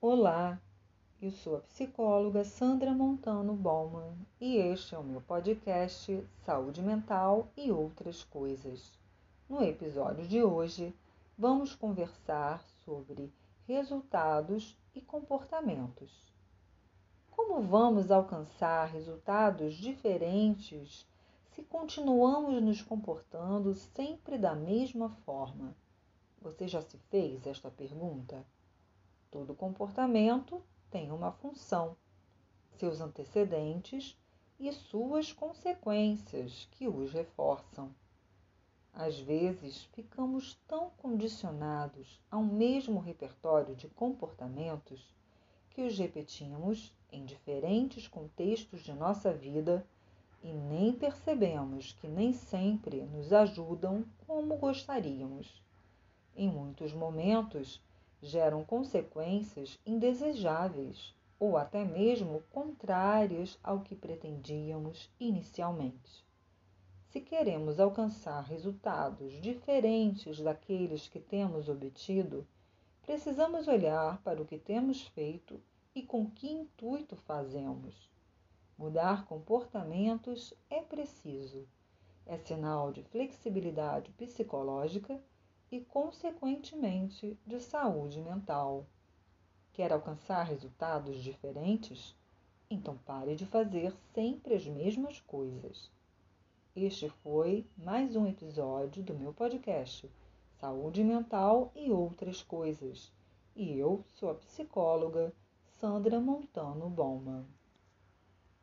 Olá, eu sou a psicóloga Sandra Montano Bauman e este é o meu podcast Saúde Mental e Outras Coisas. No episódio de hoje, vamos conversar sobre resultados e comportamentos. Como vamos alcançar resultados diferentes se continuamos nos comportando sempre da mesma forma? Você já se fez esta pergunta? Todo comportamento tem uma função, seus antecedentes e suas consequências que os reforçam. Às vezes, ficamos tão condicionados a um mesmo repertório de comportamentos que os repetimos em diferentes contextos de nossa vida e nem percebemos que nem sempre nos ajudam como gostaríamos. Em muitos momentos, geram consequências indesejáveis ou até mesmo contrárias ao que pretendíamos inicialmente. Se queremos alcançar resultados diferentes daqueles que temos obtido, precisamos olhar para o que temos feito e com que intuito fazemos. Mudar comportamentos é preciso. É sinal de flexibilidade psicológica e, consequentemente, de saúde mental. Quer alcançar resultados diferentes? Então pare de fazer sempre as mesmas coisas. Este foi mais um episódio do meu podcast Saúde Mental e Outras Coisas. E eu sou a psicóloga Sandra Montano Bauman.